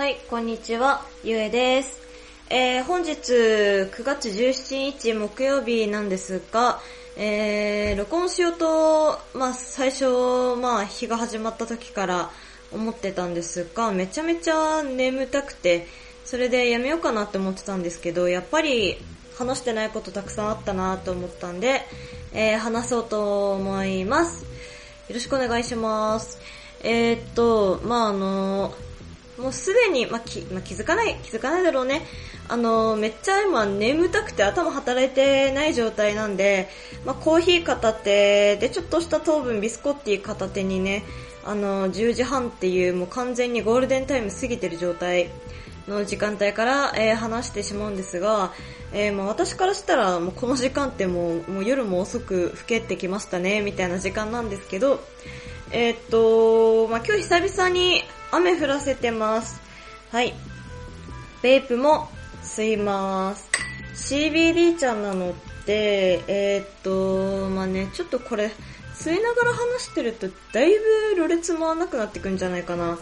はい、こんにちは、ゆえです。えー、本日9月17日木曜日なんですが、えー、録音しようと、まあ最初、まあ日が始まった時から思ってたんですが、めちゃめちゃ眠たくて、それでやめようかなって思ってたんですけど、やっぱり話してないことたくさんあったなと思ったんで、えー、話そうと思います。よろしくお願いします。えー、っと、まああのもうすでに、まあきまあ、気づかない、気づかないだろうね。あの、めっちゃ今眠たくて頭働いてない状態なんで、まあ、コーヒー片手でちょっとした糖分ビスコッティ片手にね、あの、10時半っていうもう完全にゴールデンタイム過ぎてる状態の時間帯から、えー話してしまうんですが、えーまあ私からしたらもうこの時間ってもうもう夜も遅く更けてきましたね、みたいな時間なんですけど、えーっと、まあ今日久々に雨降らせてます。はい。ベイプも吸います。CBD ちゃんなのって、えーっと、まあね、ちょっとこれ、吸いながら話してると、だいぶろれつ回らなくなってくんじゃないかな。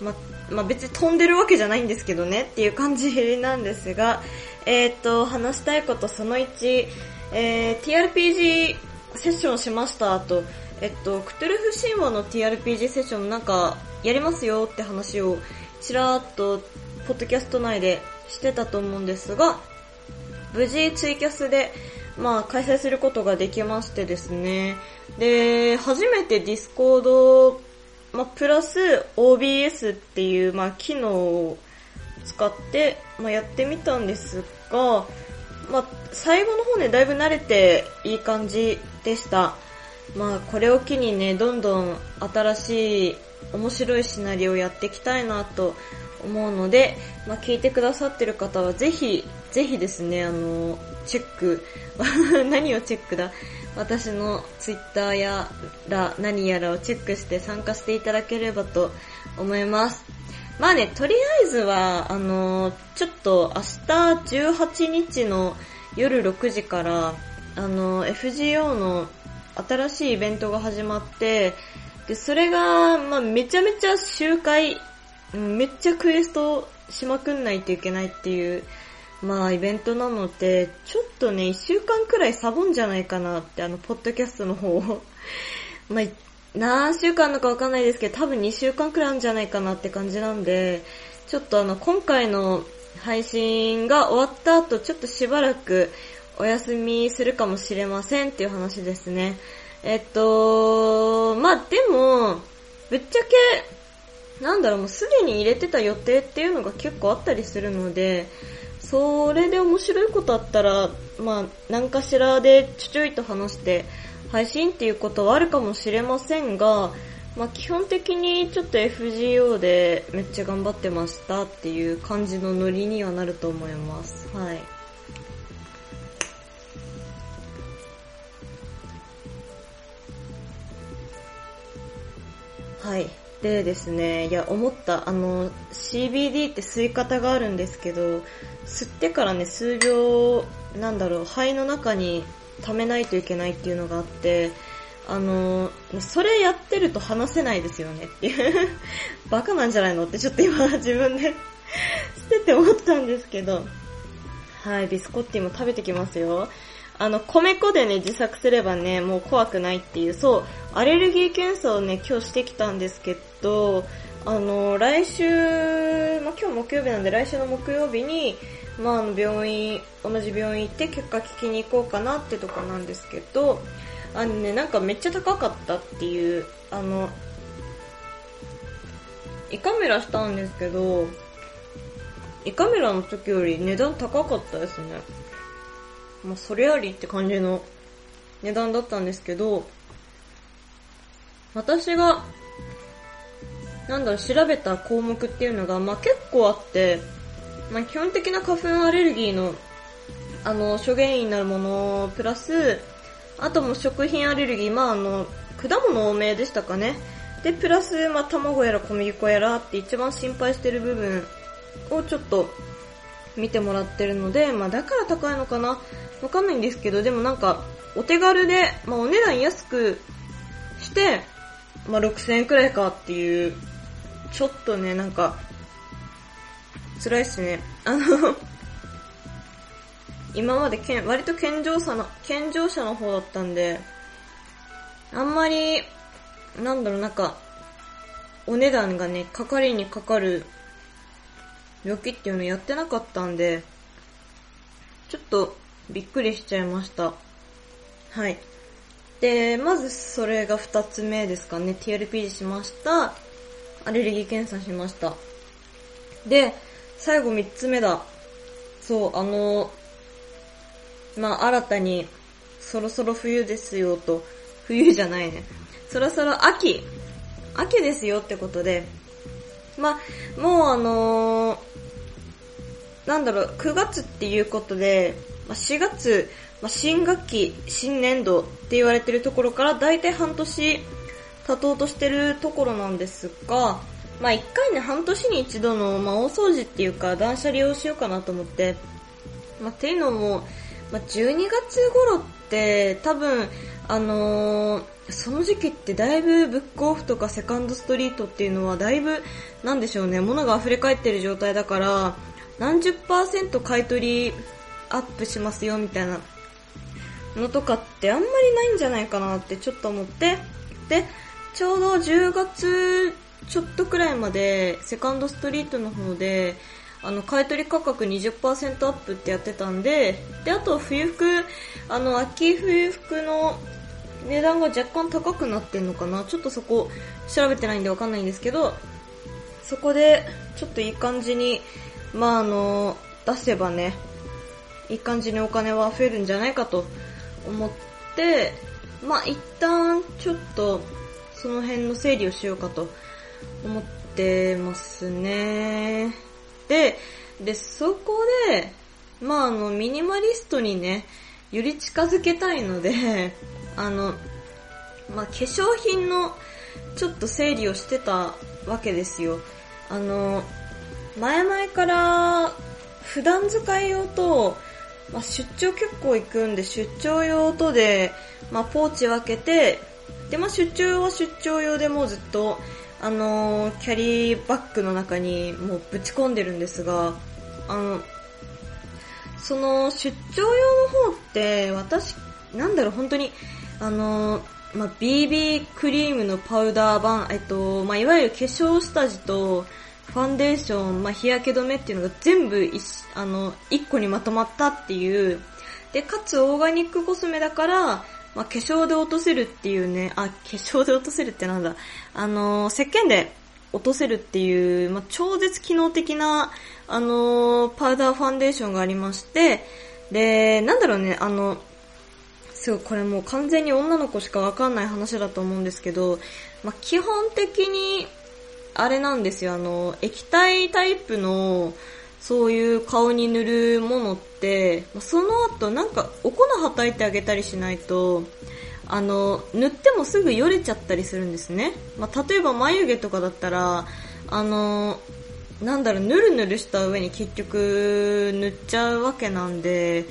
ま、まあ、別に飛んでるわけじゃないんですけどねっていう感じなんですが、えーっと、話したいことその1、えー、TRPG セッションしましたと、えっと、クトゥルフ神話の TRPG セッションなんかやりますよって話をちらーっとポッドキャスト内でしてたと思うんですが、無事ツイキャスで、まあ、開催することができましてですね。で、初めて Discord、まあ、プラス OBS っていう、まあ、機能を使って、まあ、やってみたんですが、まあ、最後の方ね、だいぶ慣れていい感じでした。まあ、これを機にね、どんどん新しい面白いシナリオをやっていきたいなと思うので、まあ、聞いてくださってる方はぜひ、ぜひですね、あの、チェック、何をチェックだ？私のツイッターやら何やらをチェックして参加していただければと思います。まあね、とりあえずは、あの、ちょっと明日18日の夜6時から、あの、FGO の新しいイベントが始まって、で、それが、まあめちゃめちゃ周回、めっちゃクエストしまくんないといけないっていう、まあイベントなので、ちょっとね、一週間くらいサボんじゃないかなって、あの、ポッドキャストの方を。まあ、何週間のかわかんないですけど、多分2週間くらいあるんじゃないかなって感じなんで、ちょっとあの、今回の配信が終わった後、ちょっとしばらくお休みするかもしれませんっていう話ですね。えっと、まあでも、ぶっちゃけ、なんだろう、もうすでに入れてた予定っていうのが結構あったりするので、それで面白いことあったら、まあ、何かしらでちょちょいと話して配信っていうことはあるかもしれませんが、まあ基本的にちょっと FGO でめっちゃ頑張ってましたっていう感じのノリにはなると思います。はい。はい。でですね、いや、思った、あの、CBD って吸い方があるんですけど、吸ってからね、数秒、なんだろう、肺の中に溜めないといけないっていうのがあって、あの、それやってると話せないですよねっていう、バカなんじゃないの？ってちょっと今自分で 捨てて思ったんですけど、はい、ビスコッティも食べてきますよ。あの、米粉でね、自作すればね、もう怖くないっていう、そう、アレルギー検査をね、今日してきたんですけど、あの、来週、まあ、今日木曜日なんで来週の木曜日に、まあ、あの、病院、同じ病院行って結果聞きに行こうかなってとこなんですけど、あのね、なんかめっちゃ高かったっていう、あの、胃カメラしたんですけど、胃カメラの時より値段高かったですね。まあ、それありって感じの値段だったんですけど、私が、なんだろう、調べた項目っていうのが、まあ、結構あって、まあ、基本的な花粉アレルギーの、あの、諸原因になるもの、プラス、あとも食品アレルギー、まあ、あの、果物多めでしたかね。で、プラス、まあ、卵やら小麦粉やらって一番心配してる部分をちょっと見てもらってるので、まあ、だから高いのかなわかんないんですけど、でもなんか、お手軽で、まあ、お値段安くして、まあ、6000円くらいかっていう、ちょっとね、なんか、辛いっすね。あの 今までけん割と健常者の、健常者の方だったんで、あんまり、なんだろう、なんか、お値段がね、かかりにかかる病気っていうのやってなかったんで、ちょっとびっくりしちゃいました。はい。で、まずそれが二つ目ですかね。TRP しました。アレルギー検査しました。で、最後三つ目だ。そう、あの、まあ、新たに、そろそろ冬ですよと、冬じゃないね。そろそろ秋、秋ですよってことで、まあ、もうあのー、なんだろう、9月っていうことで、まあ、4月、まあ、新学期、新年度って言われてるところからだいたい半年経とうとしてるところなんですが、まあ、1回ね、半年に一度の、まあ、大掃除っていうか、断捨離をしようかなと思って、まあ、っていうのも、まあ、12月頃って多分、あのー、その時期ってだいぶブックオフとかセカンドストリートっていうのはだいぶ、なんでしょうね、物が溢れ返ってる状態だから、何十パーセント買い取りアップしますよみたいなのとかってあんまりないんじゃないかなってちょっと思って、で、ちょうど10月ちょっとくらいまでセカンドストリートの方で、あの、買取価格20%アップってやってたんで、で、あと冬服、あの、秋冬服の値段が若干高くなってんのかな。ちょっとそこ調べてないんでわかんないんですけど、そこでちょっといい感じにまああの、出せばね、いい感じにお金は増えるんじゃないかと思って、まあ一旦ちょっとその辺の整理をしようかと思ってますね。で、で、そこで、まああの、ミニマリストにね、より近づけたいので、あの、まあ化粧品のちょっと整理をしてたわけですよ。あの、前々から普段使い用と、まあ、出張結構行くんで出張用とで、まあ、ポーチ分けて、で、まあ、出張用は出張用でもうずっと、あのー、キャリーバッグの中にもうぶち込んでるんですが、あの、その出張用の方って、私、なんだろう、本当に、あのー、まあ、BB クリームのパウダー版、えっと、まあ、いわゆる化粧下地と、ファンデーション、まあ、日焼け止めっていうのが全部一、あの、一個にまとまったっていう、で、かつオーガニックコスメだから、まあ、化粧で落とせるっていうね、あ、化粧で落とせるってなんだ、あの、石鹸で落とせるっていう、まあ、超絶機能的な、あの、パウダーファンデーションがありまして、で、なんだろうね、あの、すごい、これもう完全に女の子しかわかんない話だと思うんですけど、まあ、基本的に、あれなんですよ、あの、液体タイプの、そういう顔に塗るものって、その後なんかお粉はたいてあげたりしないと、あの、塗ってもすぐよれちゃったりするんですね。まあ、例えば眉毛とかだったら、あの、なんだろう、ぬるぬるした上に結局塗っちゃうわけなんで、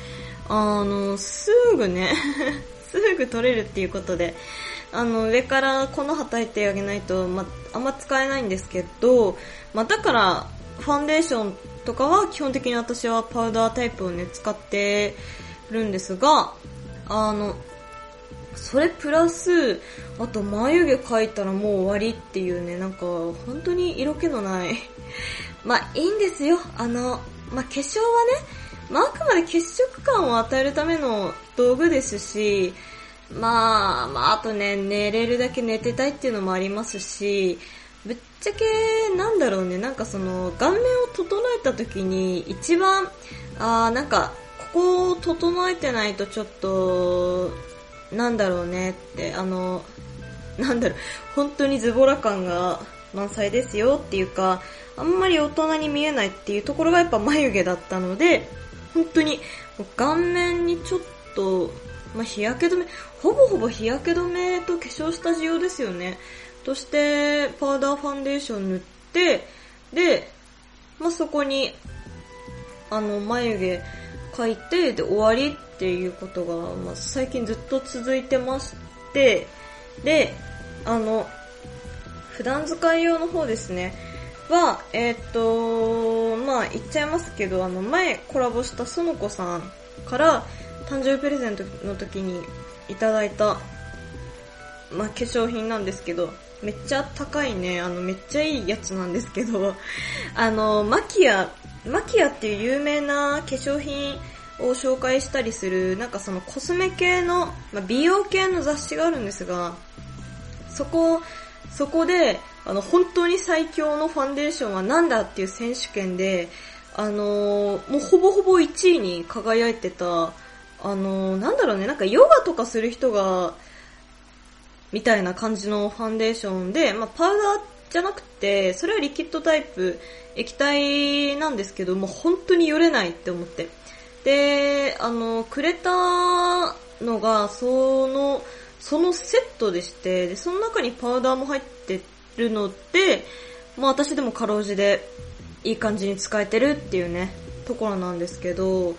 あの、すぐね すぐ取れるっていうことで、あの、上から粉はたいてあげないと、まあんま使えないんですけど、まあ、だから、ファンデーションとかは基本的に私はパウダータイプをね、使ってるんですが、あの、それプラス、あと眉毛描いたらもう終わりっていうね、なんか本当に色気のない まあいいんですよ。あの、まあ化粧はね、まああくまで血色感を与えるための道具ですし、まあ、まあ、あとね、寝れるだけ寝てたいっていうのもありますし、ぶっちゃけ、なんだろうね、なんかその、顔面を整えた時に一番、あー、なんか、ここを整えてないとちょっと、なんだろうねって、あの、なんだろう、本当にズボラ感が満載ですよっていうか、あんまり大人に見えないっていうところがやっぱ眉毛だったので、本当に顔面にちょっとまあ、日焼け止め、ほぼほぼ日焼け止めと化粧下地用ですよね。として、パウダーファンデーション塗って、で、まあ、そこに、あの、眉毛描いて、で、終わりっていうことが、まあ、最近ずっと続いてまして、で、あの、普段使い用の方ですね。は、えっ、とまあ言っちゃいますけど、あの前コラボした園子さんから誕生日プレゼントの時にいただいた、まあ化粧品なんですけど、めっちゃ高いね、あのめっちゃいいやつなんですけど、あの、マキア、マキアっていう有名な化粧品を紹介したりする、なんかそのコスメ系の、まあ、美容系の雑誌があるんですが、そこ、そこで、あの、本当に最強のファンデーションは何だっていう選手権で、あのー、もうほぼほぼ1位に輝いてた、あのー、なんだろうね、なんかヨガとかする人が、みたいな感じのファンデーションで、まあ、パウダーじゃなくて、それはリキッドタイプ、液体なんですけど、もう本当によれないって思って。で、あの、くれたのが、その、そのセットでして、で、その中にパウダーも入ってるので、まあ私でもかろうじでいい感じに使えてるっていうね、ところなんですけど、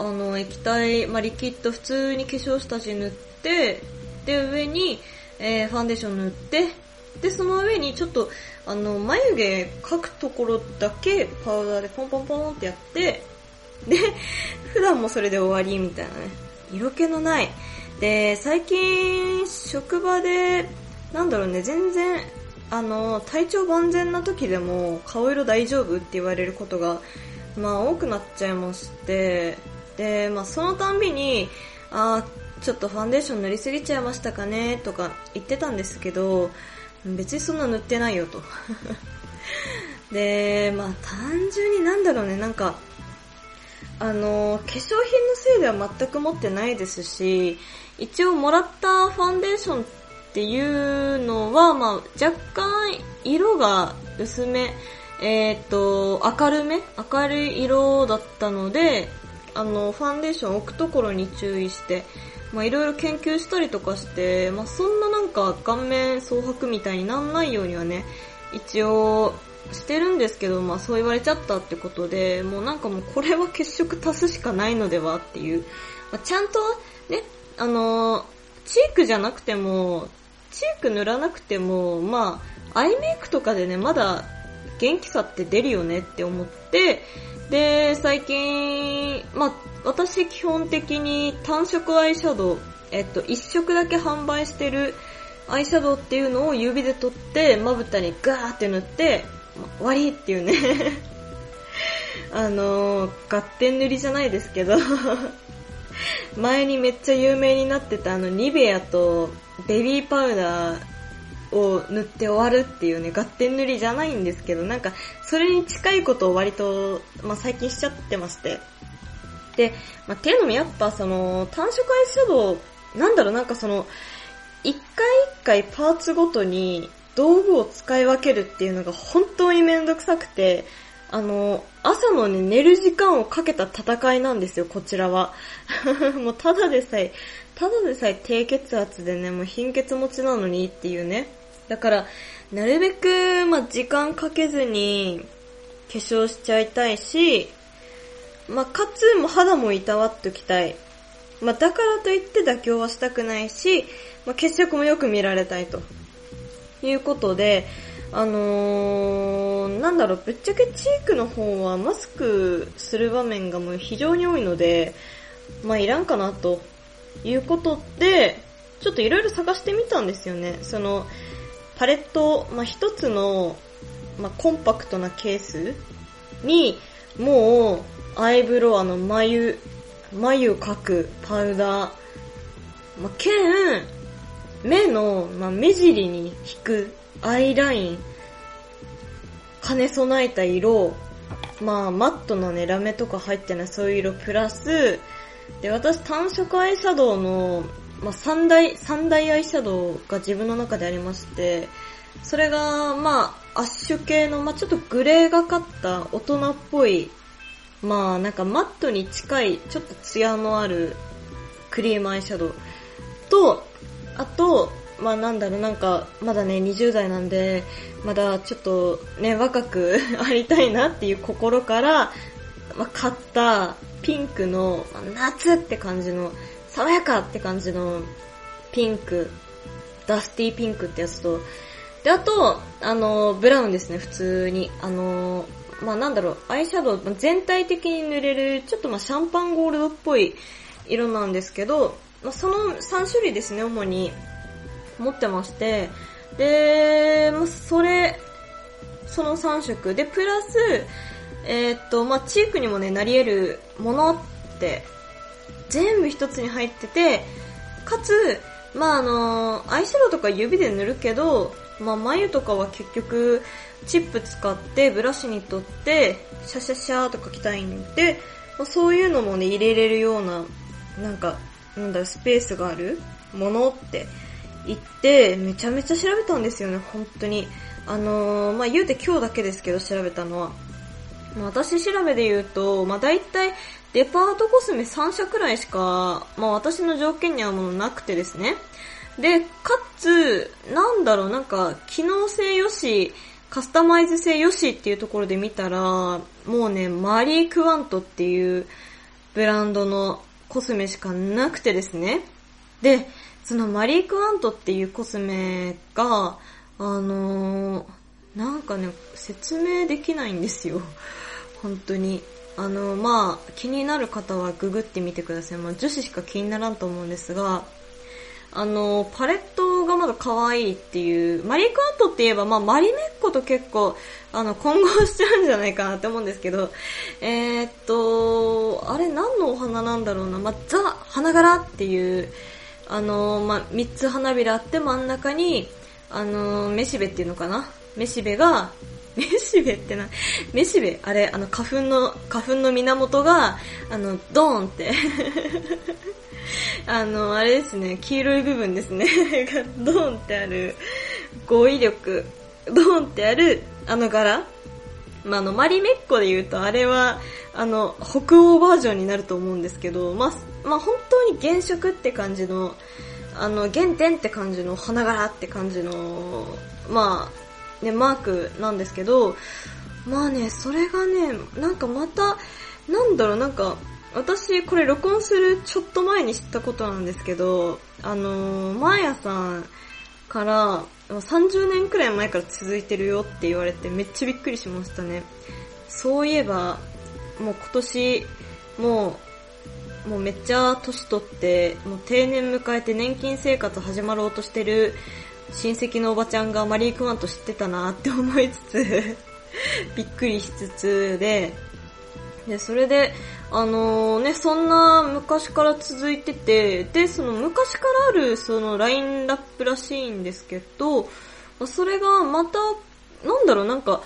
あの、液体、まあリキッド普通に化粧下地塗って、で、上に、えー、ファンデーション塗って、で、その上にちょっと、あの、眉毛描くところだけパウダーでポンポンポンってやって、で、普段もそれで終わりみたいなね。色気のない。で、最近、職場で、なんだろうね、全然、あの、体調万全な時でも、顔色大丈夫って言われることが、まあ多くなっちゃいまして、で、まあそのたんびに、あちょっとファンデーション塗りすぎちゃいましたかねとか言ってたんですけど、別にそんな塗ってないよと。で、まあ単純になんだろうね、なんか、あの、化粧品のせいでは全く持ってないですし、一応もらったファンデーションっていうのは、まあ若干色が薄め、えっ、ー、と、明るめ明るい色だったので、あの、ファンデーション置くところに注意して、まあいろいろ研究したりとかして、まあそんななんか顔面蒼白みたいになんないようにはね、一応してるんですけど、まあそう言われちゃったってことで、もうなんかもうこれは血色足すしかないのではっていう、まあ、ちゃんとね、あの、チークじゃなくても、チーク塗らなくても、まあ、アイメイクとかでね、まだ元気さって出るよねって思って、で、最近、まあ、私基本的に単色アイシャドウ、えっと、一色だけ販売してるアイシャドウっていうのを指で取って、まぶたにガーって塗って、終わりっていうね。あのー、合点塗りじゃないですけど。前にめっちゃ有名になってたあのニベアとベビーパウダーを塗って終わるっていうね、合点塗りじゃないんですけど、なんか、それに近いことを割と、まあ、最近しちゃってまして。で、まあ、っていうのもやっぱその、単色アイシャドウ、なんだろう、なんかその、一回一回パーツごとに道具を使い分けるっていうのが本当にめんどくさくて、あの、朝のね、寝る時間をかけた戦いなんですよ、こちらは。もうただでさえ、ただでさえ低血圧でね、もう貧血持ちなのにっていうね。だから、なるべく、まあ、時間かけずに化粧しちゃいたいし、まあ、かつ、も肌もいたわっときたい。まあ、だからといって妥協はしたくないし、まあ、血色もよく見られたいと。いうことで、あのー、なんだろう、ぶっちゃけチークの方はマスクする場面がもう非常に多いので、まあいらんかなということで、ちょっといろいろ探してみたんですよね。その、パレット、まあ一つの、まあコンパクトなケースに、もう、アイブロウ、あの、眉、眉を描くパウダー、まあ、兼、目の、まあ、目尻に引くアイライン、兼ね備えた色、まあ、マットなね、ラメとか入ってないそういう色プラス、で、私単色アイシャドウの、まあ、三大、三大アイシャドウが自分の中でありまして、それが、まあ、アッシュ系の、まあ、ちょっとグレーがかった大人っぽい、まあ、なんかマットに近い、ちょっとツヤのあるクリームアイシャドウ。と、あと、まあなんだろう、なんか、まだね、20代なんで、まだちょっとね、若く ありたいなっていう心から、まあ、買ったピンクの、まあ、夏って感じの、爽やかって感じのピンク、ダスティーピンクってやつと、で、あと、あの、ブラウンですね、普通に。あの、まあなんだろう、アイシャドウ、全体的に塗れる、ちょっとまあシャンパンゴールドっぽい色なんですけど、まあ、その3種類ですね、主に。持ってまして、で、まあ、それ、その3色。で、プラス、えー、っと、まあ、チークにもね、なり得るものって全部一つに入ってて、かつ、まああの、アイシャドウとか指で塗るけど、まあ眉とかは結局、チップ使ってブラシに取って、シャシャシャーとかきたいんで、まあ、そういうのもね、入れれるような、なんか、なんだろ、スペースがあるものって言って、めちゃめちゃ調べたんですよね、本当に。あのー、まあ言うて今日だけですけど、調べたのは。まあ、私調べで言うと、まあ大体デパートコスメ3社くらいしか、まあ私の条件に合うものなくてですね。で、かつ、なんだろう、なんか、機能性よし、カスタマイズ性よしっていうところで見たら、もうね、マリー・クワントっていうブランドのコスメしかなくてですね。で、そのマリー・クワントっていうコスメが、あのー、なんかね、説明できないんですよ。本当に。あの、まあ、気になる方はググってみてください。まあ、女子しか気にならんと思うんですが、あの、パレットがまだ可愛いっていう、マリークアートって言えば、まあ、マリメッコと結構、あの、混合しちゃうんじゃないかなって思うんですけど、えー、っと、あれ何のお花なんだろうな、まあ、ザ・花柄っていう、あの、まあ、三つ花びらあって真ん中に、あの、めしべっていうのかなめしべが、めしべってな、めしべ、あれ、あの、花粉の、花粉の源が、あの、ドーンって。あの、あれですね、黄色い部分ですね。が、ドーンってある、語彙力、ドーンってある、あの柄。まあ、あの、マリメッコで言うと、あれは、あの、北欧バージョンになると思うんですけど、まあ、まあ、本当に原色って感じの、あの、原点って感じの花柄って感じの、まあ、ね、マークなんですけど、まあね、それがね、なんかまた、なんだろう、なんか、私、これ録音するちょっと前に知ったことなんですけど、あのー、マーヤさんから、30年くらい前から続いてるよって言われてめっちゃびっくりしましたね。そういえば、もう今年、もう、もうめっちゃ年取って、もう定年迎えて年金生活始まろうとしてる親戚のおばちゃんがマリー・クワント知ってたなって思いつつ びっくりしつつで、で、それで、あのー、ね、そんな昔から続いてて、で、その昔からあるそのラインナップらしいんですけど、それがまた、なんだろう、なんか、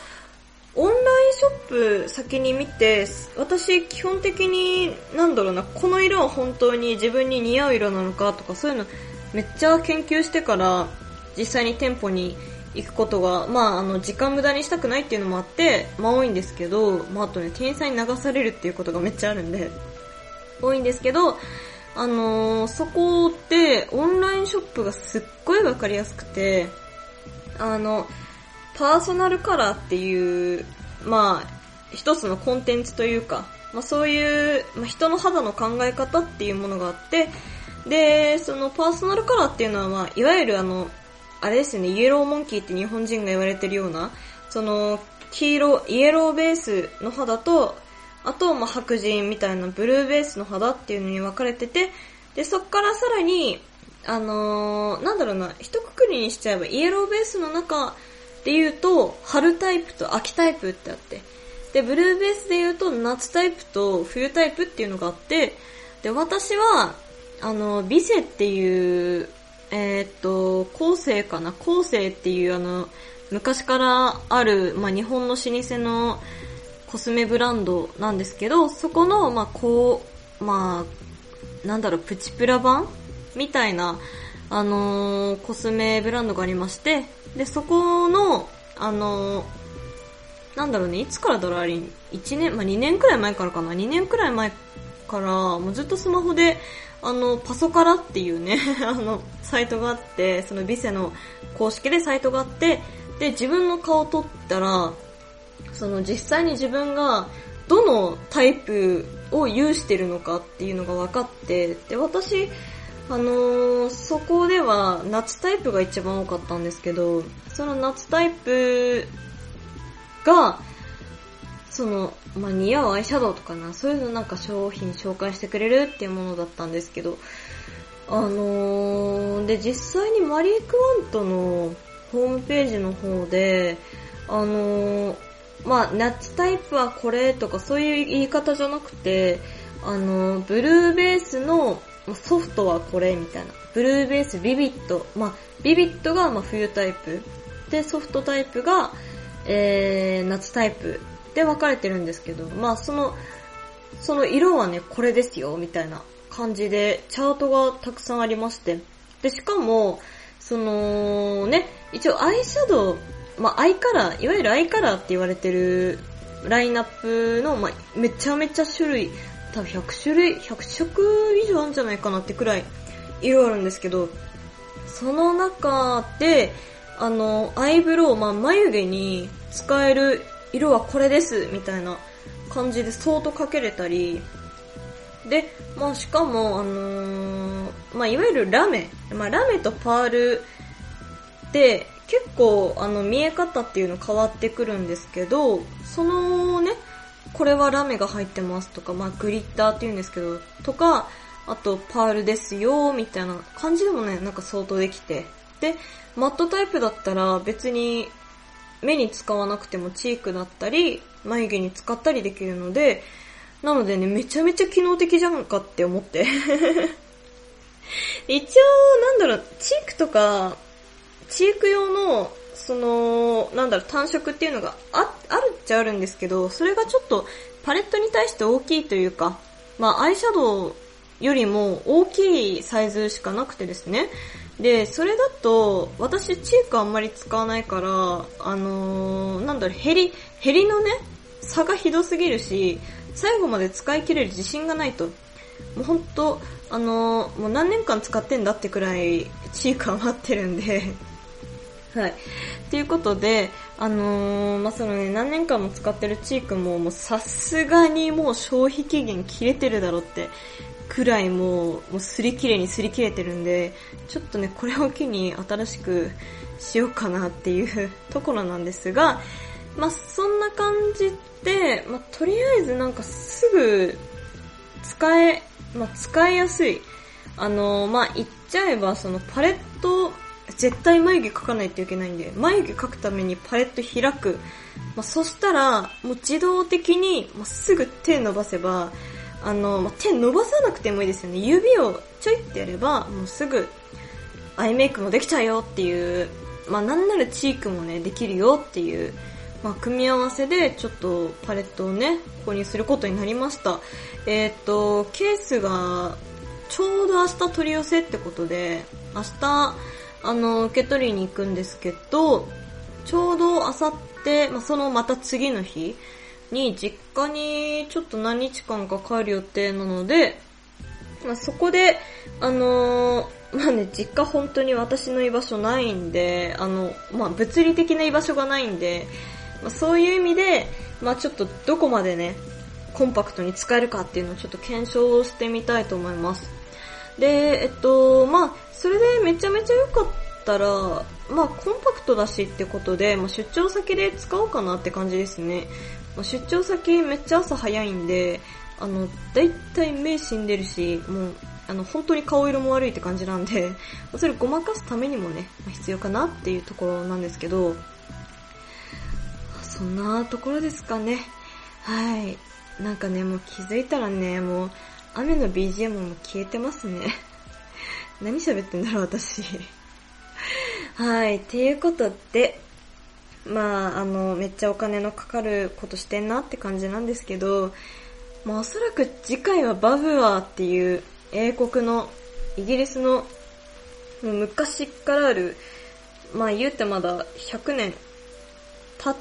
オンラインショップ先に見て、私基本的に、なんだろうな、この色は本当に自分に似合う色なのかとかそういうのめっちゃ研究してから実際に店舗に行くことが、まあ、あの、時間無駄にしたくないっていうのもあって、まあ多いんですけど、まああとね、店員さんに流されるっていうことがめっちゃあるんで、多いんですけど、あのー、そこで、オンラインショップがすっごいわかりやすくて、あの、パーソナルカラーっていう、まあ、一つのコンテンツというか、まあそういう、まあ、人の肌の考え方っていうものがあって、で、そのパーソナルカラーっていうのは、まあ、いわゆるあの、あれですよね、イエローモンキーって日本人が言われてるような、その、黄色、イエローベースの肌と、あと、ま白人みたいなブルーベースの肌っていうのに分かれてて、で、そっからさらに、あのー、なんだろうな、一括りにしちゃえば、イエローベースの中で言うと、春タイプと秋タイプってあって、で、ブルーベースで言うと、夏タイプと冬タイプっていうのがあって、で、私は、あの、ビセっていうえー、っと、後世かな？後世っていうあの、昔からある、まあ、日本の老舗のコスメブランドなんですけど、そこの、まあ、こう、まあ、なんだろう、プチプラ版みたいな、あのー、コスメブランドがありまして、で、そこの、あのー、なんだろうね、いつからだろうあれ、1年、まあ、2年くらい前からかな、2年くらい前から、もうずっとスマホで、あの、パソカラっていうね、あの、サイトがあって、そのビセの公式でサイトがあって、で、自分の顔を撮ったら、その実際に自分がどのタイプを有してるのかっていうのが分かって、で、私、あのー、そこでは夏タイプが一番多かったんですけど、その夏タイプが、その、まあ、似合うアイシャドウとかな、そういうのなんか商品紹介してくれるっていうものだったんですけど、あのー、で、実際にマリー・クワントのホームページの方で、あのー、まあ、夏タイプはこれとかそういう言い方じゃなくて、あのー、ブルーベースのソフトはこれみたいな。ブルーベース、ビビット。まあ、ビビットがま冬タイプ。で、ソフトタイプが、えー、夏タイプで分かれてるんですけど、まあその、その色はね、これですよ、みたいな感じで、チャートがたくさんありまして。で、しかも、その、ね、一応アイシャドウ、まあアイカラー、いわゆるアイカラーって言われてるラインナップの、まあめちゃめちゃ種類、多分100種類、100色以上あるんじゃないかなってくらい色あるんですけど、その中で、あの、アイブロウ、まあ眉毛に使える色はこれですみたいな感じで相当かけれたり、で、まあしかも、あのー、まあいわゆるラメ、まあラメとパールで結構あの見え方っていうの変わってくるんですけど、そのね、これはラメが入ってますとか、まあグリッターって言うんですけど、とか、あとパールですよ、みたいな感じでもね、なんか相当できて。で、マットタイプだったら別に目に使わなくてもチークだったり、眉毛に使ったりできるので、なのでね、めちゃめちゃ機能的じゃんかって思って 一応、なんだろう、チークとか、チーク用の、その、なんだろう、単色っていうのがあ、あるっちゃあるんですけど、それがちょっとパレットに対して大きいというか、まあ、アイシャドウよりも大きいサイズしかなくてですね。で、それだと、私チークあんまり使わないから、あのー、なんだろう、減り、減りのね、差がひどすぎるし、最後まで使い切れる自信がないと。もうほんと、あのー、もう何年間使ってんだってくらい、チーク余ってるんで はい。ということで、あのー、まあ、そのね、何年間も使ってるチークも、もうさすがにもう消費期限切れてるだろうってくらいもう、もう擦り切れに擦り切れてるんで、ちょっとね、これを機に新しくしようかなっていう ところなんですが、まあ、そんな感じで、まあ、とりあえずなんかすぐ使え、まあ、使いやすい。あのー、まあ、言っちゃえば、そのパレット、絶対眉毛描かないといけないんで、眉毛描くためにパレット開く。まあ、そしたら、もう自動的に、まあ、すぐ手伸ばせば、あの、まあ、手伸ばさなくてもいいですよね。指をちょいってやれば、もうすぐ、アイメイクもできちゃうよっていう、まあ、なんならチークもね、できるよっていう、まあ、組み合わせで、ちょっとパレットをね、購入することになりました。えっ、ー、と、ケースが、ちょうど明日取り寄せってことで、明日、あの、受け取りに行くんですけど、ちょうど明後日、まあ、そのまた次の日、に実家にちょっと何日間か帰る予定なので、まあ、そこで、あのー、まあね、実家本当に私の居場所ないんで、あの、まあ、物理的な居場所がないんで、まあ、そういう意味で、まあ、ちょっとどこまでね、コンパクトに使えるかっていうのをちょっと検証してみたいと思います。で、えっと、まあ、それでめちゃめちゃ良かったら、まあ、コンパクトだしってことで、まあ、出張先で使おうかなって感じですね。出張先めっちゃ朝早いんで、あの、だいたい目死んでるし、もう、あの、本当に顔色も悪いって感じなんで、それごまかすためにもね、必要かなっていうところなんですけど、そんなところですかね。はい。なんかね、もう気づいたらね、もう、雨の BGM も消えてますね。何喋ってんだろう、私。はい。ていうことで、まあ、あの、めっちゃお金のかかることしてんなって感じなんですけど、まあおそらく次回はバブアーっていう英国の、イギリスの昔からある、まあ言うてまだ100年、た、ん？経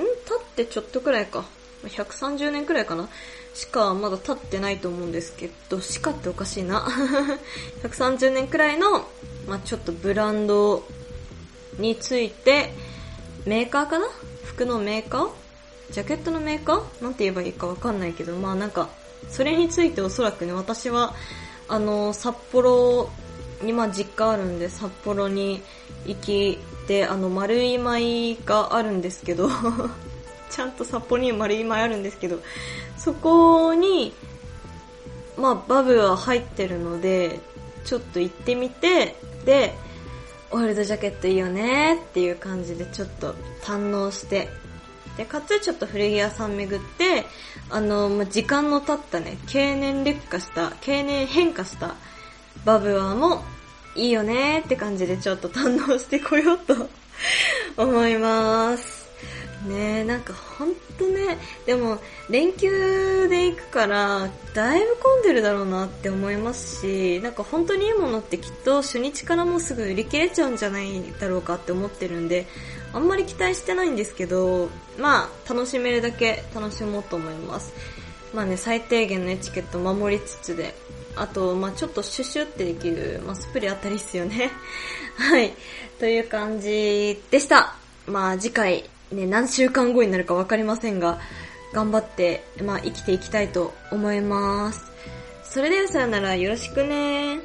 ってちょっとくらいか。130年くらいかなしかまだ経ってないと思うんですけど、しかっておかしいな。130年くらいの、まあちょっとブランドについて、メーカーかな？服のメーカー？ジャケットのメーカー？なんて言えばいいかわかんないけど、まあなんか、それについておそらくね、私は、あの、札幌にまあ実家あるんで札幌に行きで、あの丸い舞があるんですけど、ちゃんと札幌に丸い舞あるんですけど、そこに、まあバブは入ってるので、ちょっと行ってみて、で、オールドジャケットいいよねっていう感じでちょっと堪能して、で、かつちょっと古着屋さん巡って、あの、まあ、時間の経ったね、経年劣化した、経年変化したバブアーもいいよねって感じでちょっと堪能してこようと思います。ねえ、なんかほんとね、でも連休で行くから、だいぶ混んでるだろうなって思いますし、なんか本当にいいものってきっと初日からもうすぐ売り切れちゃうんじゃないだろうかって思ってるんで、あんまり期待してないんですけど、まあ楽しめるだけ楽しもうと思います。まあね、最低限のエチケット守りつつで、あと、まあちょっとシュシュってできる、まあスプレーあったりっすよね。はい。という感じでした。まあ次回、ね、何週間後になるかわかりませんが、頑張って、まあ生きていきたいと思います。それではさよならよろしくね